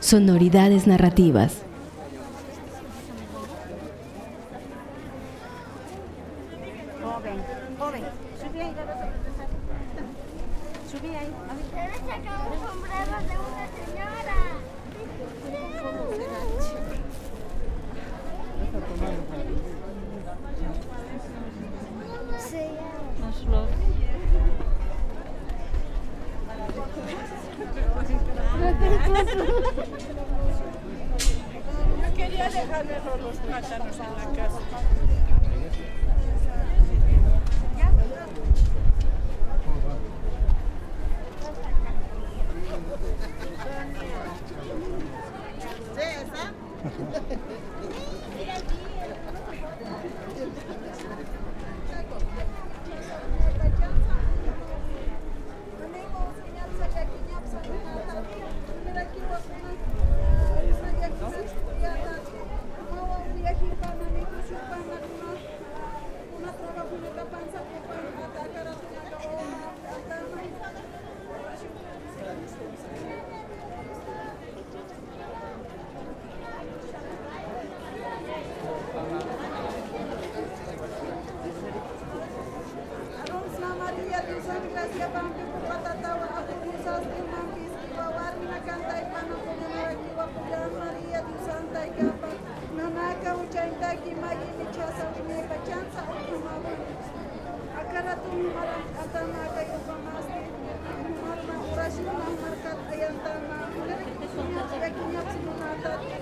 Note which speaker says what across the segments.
Speaker 1: Sonoridades narrativas. joven, joven, subí ahí, subí ahí. A ver. sacar un sombrero de una señora. No quería dejarme los plátanos en la casa. ¿Sí, esa? Gracias.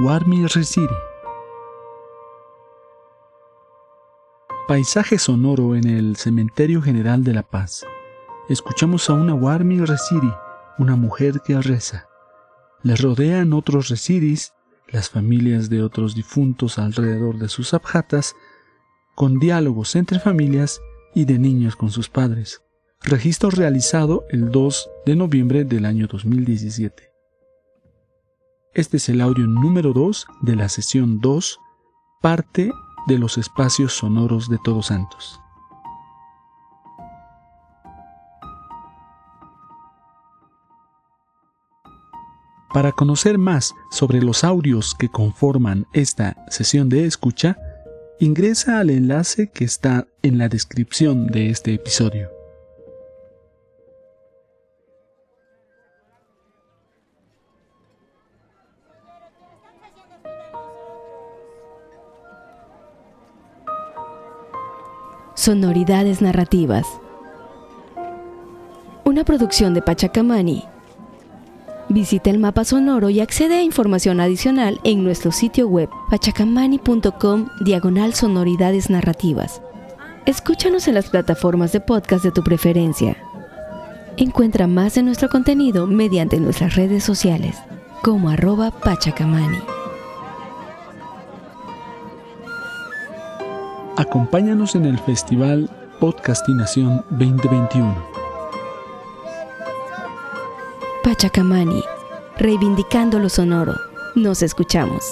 Speaker 2: Warmi Resiri. Paisaje sonoro en el Cementerio General de La Paz. Escuchamos a una Warmi Resiri, una mujer que reza. Le rodean otros Resiris, las familias de otros difuntos alrededor de sus abjatas, con diálogos entre familias y de niños con sus padres. Registro realizado el 2 de noviembre del año 2017. Este es el audio número 2 de la sesión 2, parte de los espacios sonoros de Todos Santos. Para conocer más sobre los audios que conforman esta sesión de escucha, Ingresa al enlace que está en la descripción de este episodio.
Speaker 1: Sonoridades narrativas. Una producción de Pachacamani. Visita el mapa sonoro y accede a información adicional en nuestro sitio web pachacamani.com diagonal sonoridades narrativas. Escúchanos en las plataformas de podcast de tu preferencia. Encuentra más de nuestro contenido mediante nuestras redes sociales como arroba pachacamani.
Speaker 2: Acompáñanos en el Festival Podcastinación 2021.
Speaker 1: Pachacamani, reivindicando lo sonoro. Nos escuchamos.